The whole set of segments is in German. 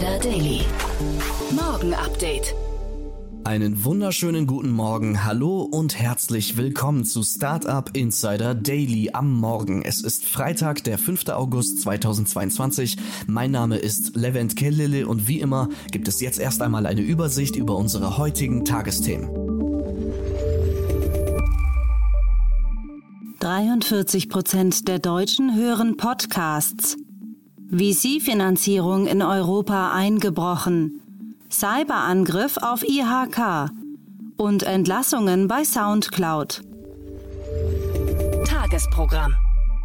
Insider Daily. Morgen Update. Einen wunderschönen guten Morgen, hallo und herzlich willkommen zu Startup Insider Daily am Morgen. Es ist Freitag, der 5. August 2022. Mein Name ist Levent Kellele und wie immer gibt es jetzt erst einmal eine Übersicht über unsere heutigen Tagesthemen. 43 Prozent der Deutschen hören Podcasts. VC-Finanzierung in Europa eingebrochen. Cyberangriff auf IHK und Entlassungen bei SoundCloud. Tagesprogramm.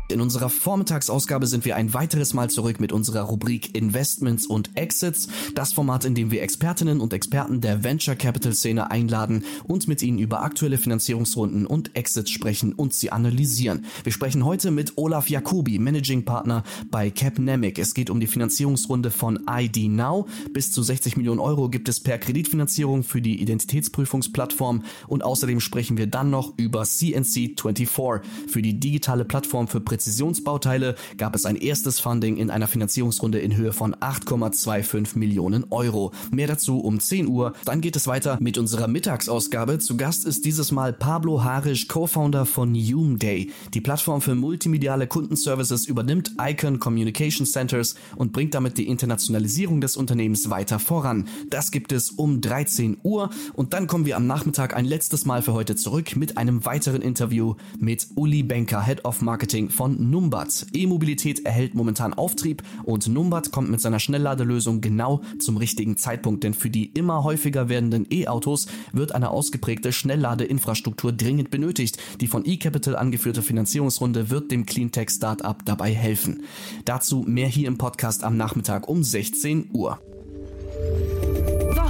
In unserer Vormittagsausgabe sind wir ein weiteres Mal zurück mit unserer Rubrik Investments und Exits, das Format, in dem wir Expertinnen und Experten der Venture Capital Szene einladen und mit ihnen über aktuelle Finanzierungsrunden und Exits sprechen und sie analysieren. Wir sprechen heute mit Olaf Jacobi, Managing Partner bei Capnemic. Es geht um die Finanzierungsrunde von ID Now. Bis zu 60 Millionen Euro gibt es per Kreditfinanzierung für die Identitätsprüfungsplattform und außerdem sprechen wir dann noch über CNC24 für die digitale Plattform für Präzisionsbauteile gab es ein erstes Funding in einer Finanzierungsrunde in Höhe von 8,25 Millionen Euro. Mehr dazu um 10 Uhr. Dann geht es weiter mit unserer Mittagsausgabe. Zu Gast ist dieses Mal Pablo Harisch, Co-Founder von Day. Die Plattform für multimediale Kundenservices übernimmt Icon Communication Centers und bringt damit die Internationalisierung des Unternehmens weiter voran. Das gibt es um 13 Uhr und dann kommen wir am Nachmittag ein letztes Mal für heute zurück mit einem weiteren Interview mit Uli Benker, Head of Marketing von von Numbat. E-Mobilität erhält momentan Auftrieb und Numbat kommt mit seiner Schnellladelösung genau zum richtigen Zeitpunkt, denn für die immer häufiger werdenden E-Autos wird eine ausgeprägte Schnellladeinfrastruktur dringend benötigt. Die von eCapital angeführte Finanzierungsrunde wird dem Cleantech-Startup dabei helfen. Dazu mehr hier im Podcast am Nachmittag um 16 Uhr.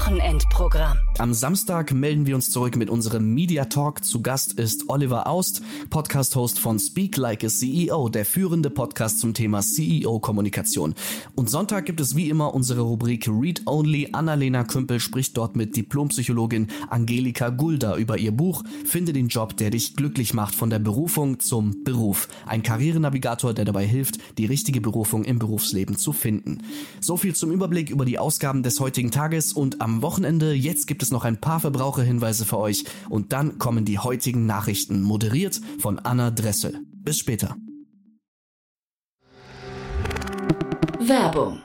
Wochenendprogramm. Am Samstag melden wir uns zurück mit unserem Media Talk. Zu Gast ist Oliver Aust, Podcast-Host von Speak Like a CEO, der führende Podcast zum Thema CEO-Kommunikation. Und Sonntag gibt es wie immer unsere Rubrik Read Only. Annalena Kümpel spricht dort mit Diplompsychologin Angelika Gulda über ihr Buch Finde den Job, der dich glücklich macht, von der Berufung zum Beruf. Ein Karrierenavigator, der dabei hilft, die richtige Berufung im Berufsleben zu finden. So viel zum Überblick über die Ausgaben des heutigen Tages und am Wochenende. Jetzt gibt es noch ein paar Verbraucherhinweise für euch und dann kommen die heutigen Nachrichten, moderiert von Anna Dressel. Bis später. Werbung.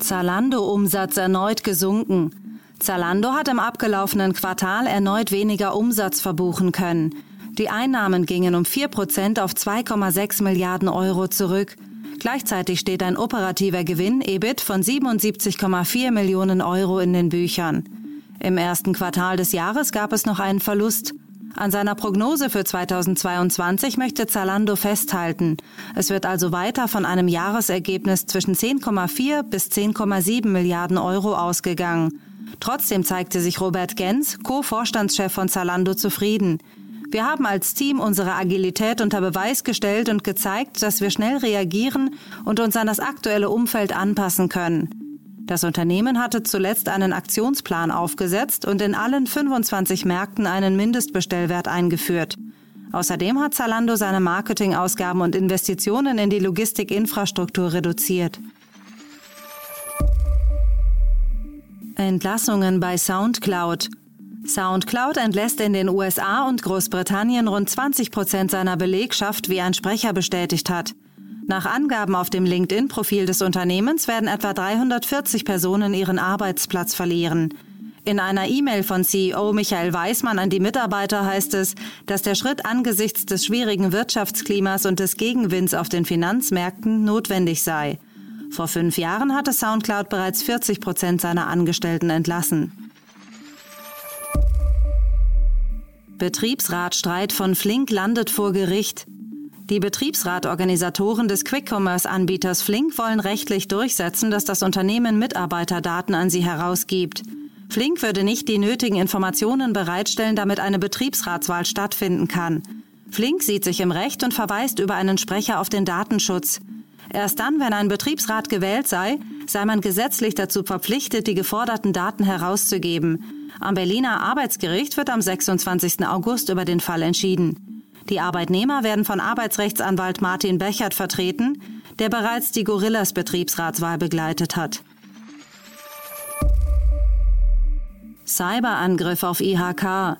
Zalando-Umsatz erneut gesunken. Zalando hat im abgelaufenen Quartal erneut weniger Umsatz verbuchen können. Die Einnahmen gingen um 4% auf 2,6 Milliarden Euro zurück. Gleichzeitig steht ein operativer Gewinn EBIT von 77,4 Millionen Euro in den Büchern. Im ersten Quartal des Jahres gab es noch einen Verlust. An seiner Prognose für 2022 möchte Zalando festhalten. Es wird also weiter von einem Jahresergebnis zwischen 10,4 bis 10,7 Milliarden Euro ausgegangen. Trotzdem zeigte sich Robert Gens, Co-Vorstandschef von Zalando, zufrieden. Wir haben als Team unsere Agilität unter Beweis gestellt und gezeigt, dass wir schnell reagieren und uns an das aktuelle Umfeld anpassen können. Das Unternehmen hatte zuletzt einen Aktionsplan aufgesetzt und in allen 25 Märkten einen Mindestbestellwert eingeführt. Außerdem hat Zalando seine Marketingausgaben und Investitionen in die Logistikinfrastruktur reduziert. Entlassungen bei SoundCloud. SoundCloud entlässt in den USA und Großbritannien rund 20 Prozent seiner Belegschaft, wie ein Sprecher bestätigt hat. Nach Angaben auf dem LinkedIn-Profil des Unternehmens werden etwa 340 Personen ihren Arbeitsplatz verlieren. In einer E-Mail von CEO Michael Weismann an die Mitarbeiter heißt es, dass der Schritt angesichts des schwierigen Wirtschaftsklimas und des Gegenwinds auf den Finanzmärkten notwendig sei. Vor fünf Jahren hatte SoundCloud bereits 40 Prozent seiner Angestellten entlassen. Betriebsratstreit von Flink landet vor Gericht. Die Betriebsratorganisatoren des Quick-Commerce-Anbieters Flink wollen rechtlich durchsetzen, dass das Unternehmen Mitarbeiterdaten an sie herausgibt. Flink würde nicht die nötigen Informationen bereitstellen, damit eine Betriebsratswahl stattfinden kann. Flink sieht sich im Recht und verweist über einen Sprecher auf den Datenschutz. Erst dann, wenn ein Betriebsrat gewählt sei, sei man gesetzlich dazu verpflichtet, die geforderten Daten herauszugeben. Am Berliner Arbeitsgericht wird am 26. August über den Fall entschieden. Die Arbeitnehmer werden von Arbeitsrechtsanwalt Martin Bechert vertreten, der bereits die Gorillas Betriebsratswahl begleitet hat. Cyberangriff auf IHK.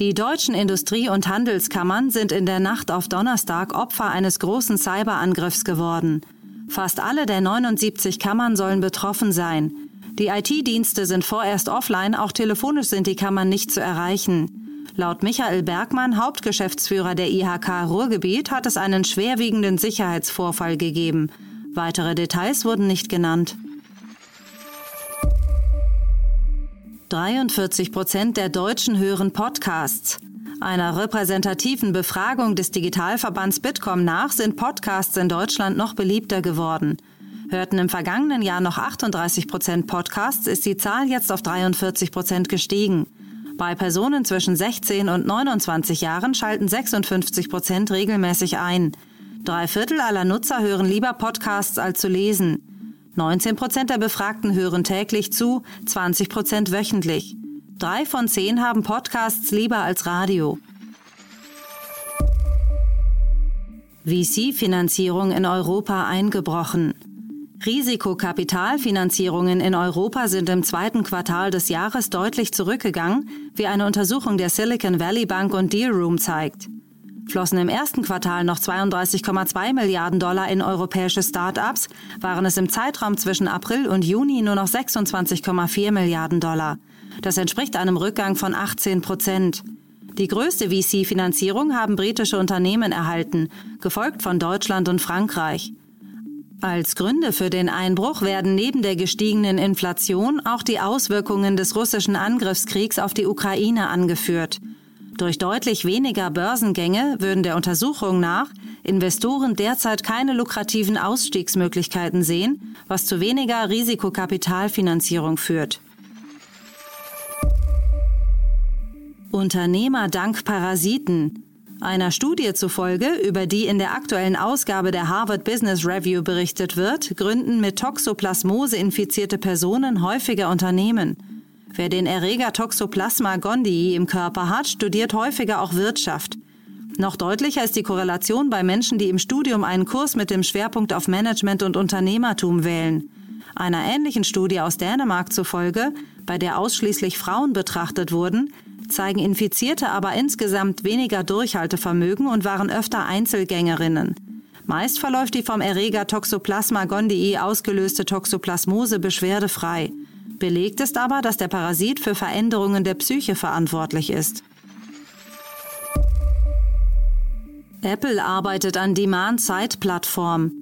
Die deutschen Industrie- und Handelskammern sind in der Nacht auf Donnerstag Opfer eines großen Cyberangriffs geworden. Fast alle der 79 Kammern sollen betroffen sein. Die IT-Dienste sind vorerst offline, auch telefonisch sind die Kammern nicht zu erreichen. Laut Michael Bergmann, Hauptgeschäftsführer der IHK Ruhrgebiet, hat es einen schwerwiegenden Sicherheitsvorfall gegeben. Weitere Details wurden nicht genannt. 43 Prozent der Deutschen hören Podcasts. Einer repräsentativen Befragung des Digitalverbands Bitkom nach sind Podcasts in Deutschland noch beliebter geworden. Hörten im vergangenen Jahr noch 38 Prozent Podcasts, ist die Zahl jetzt auf 43 Prozent gestiegen. Bei Personen zwischen 16 und 29 Jahren schalten 56 Prozent regelmäßig ein. Drei Viertel aller Nutzer hören lieber Podcasts als zu lesen. 19 Prozent der Befragten hören täglich zu, 20 Prozent wöchentlich. Drei von zehn haben Podcasts lieber als Radio. VC-Finanzierung in Europa eingebrochen. Risikokapitalfinanzierungen in Europa sind im zweiten Quartal des Jahres deutlich zurückgegangen, wie eine Untersuchung der Silicon Valley Bank und Dealroom zeigt flossen im ersten Quartal noch 32,2 Milliarden Dollar in europäische Start-ups, waren es im Zeitraum zwischen April und Juni nur noch 26,4 Milliarden Dollar. Das entspricht einem Rückgang von 18 Prozent. Die größte VC-Finanzierung haben britische Unternehmen erhalten, gefolgt von Deutschland und Frankreich. Als Gründe für den Einbruch werden neben der gestiegenen Inflation auch die Auswirkungen des russischen Angriffskriegs auf die Ukraine angeführt. Durch deutlich weniger Börsengänge würden der Untersuchung nach Investoren derzeit keine lukrativen Ausstiegsmöglichkeiten sehen, was zu weniger Risikokapitalfinanzierung führt. Unternehmer dank Parasiten. Einer Studie zufolge, über die in der aktuellen Ausgabe der Harvard Business Review berichtet wird, gründen mit Toxoplasmose infizierte Personen häufiger Unternehmen. Wer den Erreger Toxoplasma gondii im Körper hat, studiert häufiger auch Wirtschaft. Noch deutlicher ist die Korrelation bei Menschen, die im Studium einen Kurs mit dem Schwerpunkt auf Management und Unternehmertum wählen. Einer ähnlichen Studie aus Dänemark zufolge, bei der ausschließlich Frauen betrachtet wurden, zeigen Infizierte aber insgesamt weniger Durchhaltevermögen und waren öfter Einzelgängerinnen. Meist verläuft die vom Erreger Toxoplasma gondii ausgelöste Toxoplasmose beschwerdefrei. Belegt ist aber, dass der Parasit für Veränderungen der Psyche verantwortlich ist. Apple arbeitet an Demand-Side-Plattform.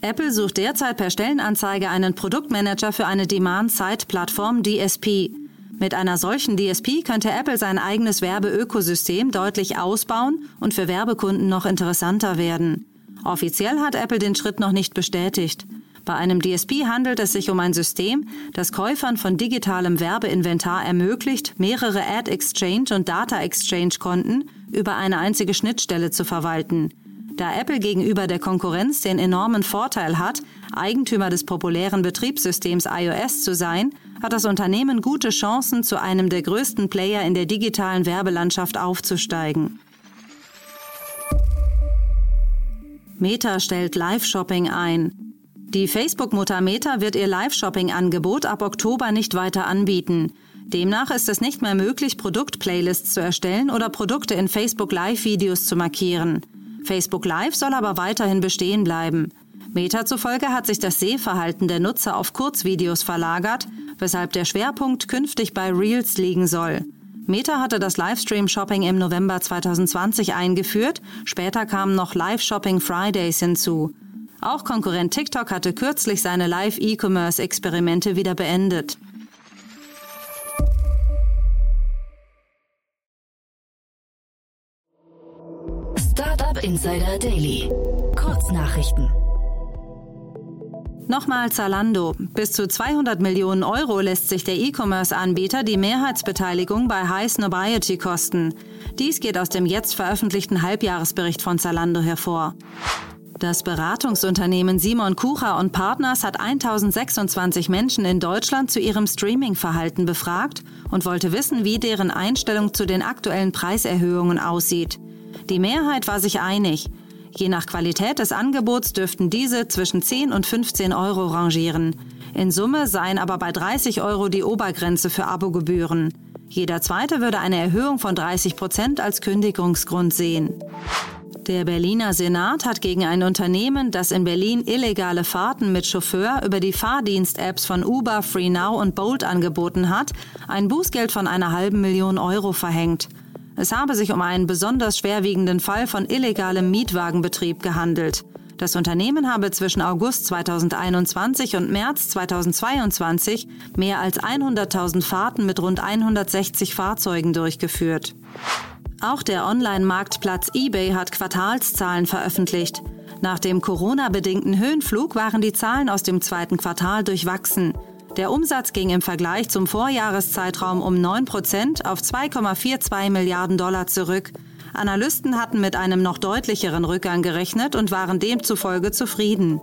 Apple sucht derzeit per Stellenanzeige einen Produktmanager für eine Demand-Side-Plattform DSP. Mit einer solchen DSP könnte Apple sein eigenes Werbeökosystem deutlich ausbauen und für Werbekunden noch interessanter werden. Offiziell hat Apple den Schritt noch nicht bestätigt. Bei einem DSP handelt es sich um ein System, das Käufern von digitalem Werbeinventar ermöglicht, mehrere Ad Exchange und Data Exchange Konten über eine einzige Schnittstelle zu verwalten. Da Apple gegenüber der Konkurrenz den enormen Vorteil hat, Eigentümer des populären Betriebssystems iOS zu sein, hat das Unternehmen gute Chancen, zu einem der größten Player in der digitalen Werbelandschaft aufzusteigen. Meta stellt Live-Shopping ein. Die Facebook-Mutter Meta wird ihr Live-Shopping-Angebot ab Oktober nicht weiter anbieten. Demnach ist es nicht mehr möglich, Produktplaylists zu erstellen oder Produkte in Facebook Live-Videos zu markieren. Facebook Live soll aber weiterhin bestehen bleiben. Meta zufolge hat sich das Sehverhalten der Nutzer auf Kurzvideos verlagert, weshalb der Schwerpunkt künftig bei Reels liegen soll. Meta hatte das Livestream-Shopping im November 2020 eingeführt, später kamen noch Live-Shopping Fridays hinzu. Auch Konkurrent TikTok hatte kürzlich seine Live-E-Commerce-Experimente wieder beendet. Insider Daily. Kurznachrichten. Nochmal Zalando. Bis zu 200 Millionen Euro lässt sich der E-Commerce-Anbieter die Mehrheitsbeteiligung bei High Snobiety kosten. Dies geht aus dem jetzt veröffentlichten Halbjahresbericht von Zalando hervor. Das Beratungsunternehmen Simon Kucher und Partners hat 1026 Menschen in Deutschland zu ihrem Streaming-Verhalten befragt und wollte wissen, wie deren Einstellung zu den aktuellen Preiserhöhungen aussieht. Die Mehrheit war sich einig. Je nach Qualität des Angebots dürften diese zwischen 10 und 15 Euro rangieren. In Summe seien aber bei 30 Euro die Obergrenze für Abogebühren. Jeder zweite würde eine Erhöhung von 30 Prozent als Kündigungsgrund sehen. Der Berliner Senat hat gegen ein Unternehmen, das in Berlin illegale Fahrten mit Chauffeur über die Fahrdienst-Apps von Uber, FreeNow und Bolt angeboten hat, ein Bußgeld von einer halben Million Euro verhängt. Es habe sich um einen besonders schwerwiegenden Fall von illegalem Mietwagenbetrieb gehandelt. Das Unternehmen habe zwischen August 2021 und März 2022 mehr als 100.000 Fahrten mit rund 160 Fahrzeugen durchgeführt. Auch der Online-Marktplatz eBay hat Quartalszahlen veröffentlicht. Nach dem Corona-bedingten Höhenflug waren die Zahlen aus dem zweiten Quartal durchwachsen. Der Umsatz ging im Vergleich zum Vorjahreszeitraum um 9 Prozent auf 2,42 Milliarden Dollar zurück. Analysten hatten mit einem noch deutlicheren Rückgang gerechnet und waren demzufolge zufrieden.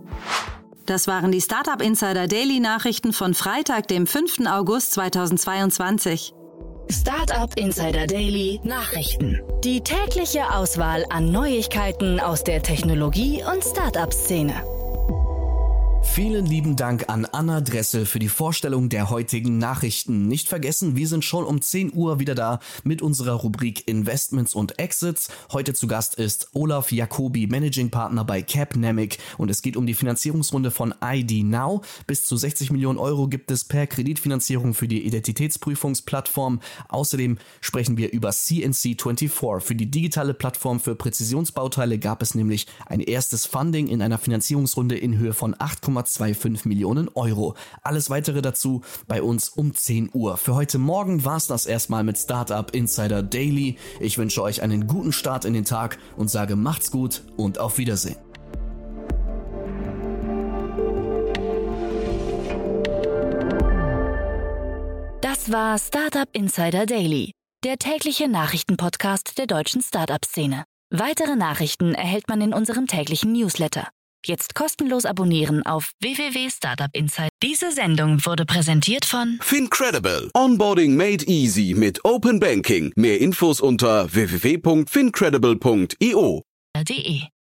Das waren die Startup Insider Daily Nachrichten von Freitag, dem 5. August 2022. Startup Insider Daily Nachrichten. Die tägliche Auswahl an Neuigkeiten aus der Technologie- und Startup-Szene. Vielen lieben Dank an Anna Dressel für die Vorstellung der heutigen Nachrichten. Nicht vergessen, wir sind schon um 10 Uhr wieder da mit unserer Rubrik Investments und Exits. Heute zu Gast ist Olaf Jacobi, Managing Partner bei Capnamic und es geht um die Finanzierungsrunde von ID Now. Bis zu 60 Millionen Euro gibt es per Kreditfinanzierung für die Identitätsprüfungsplattform. Außerdem sprechen wir über CNC24. Für die digitale Plattform für Präzisionsbauteile gab es nämlich ein erstes Funding in einer Finanzierungsrunde in Höhe von 8, 1,25 Millionen Euro. Alles weitere dazu bei uns um 10 Uhr. Für heute Morgen war es das erstmal mit Startup Insider Daily. Ich wünsche euch einen guten Start in den Tag und sage macht's gut und auf Wiedersehen. Das war Startup Insider Daily, der tägliche Nachrichtenpodcast der deutschen Startup-Szene. Weitere Nachrichten erhält man in unserem täglichen Newsletter. Jetzt kostenlos abonnieren auf www.startupinsight. Diese Sendung wurde präsentiert von Fincredible. Onboarding made easy mit Open Banking. Mehr Infos unter www.fincredible.io.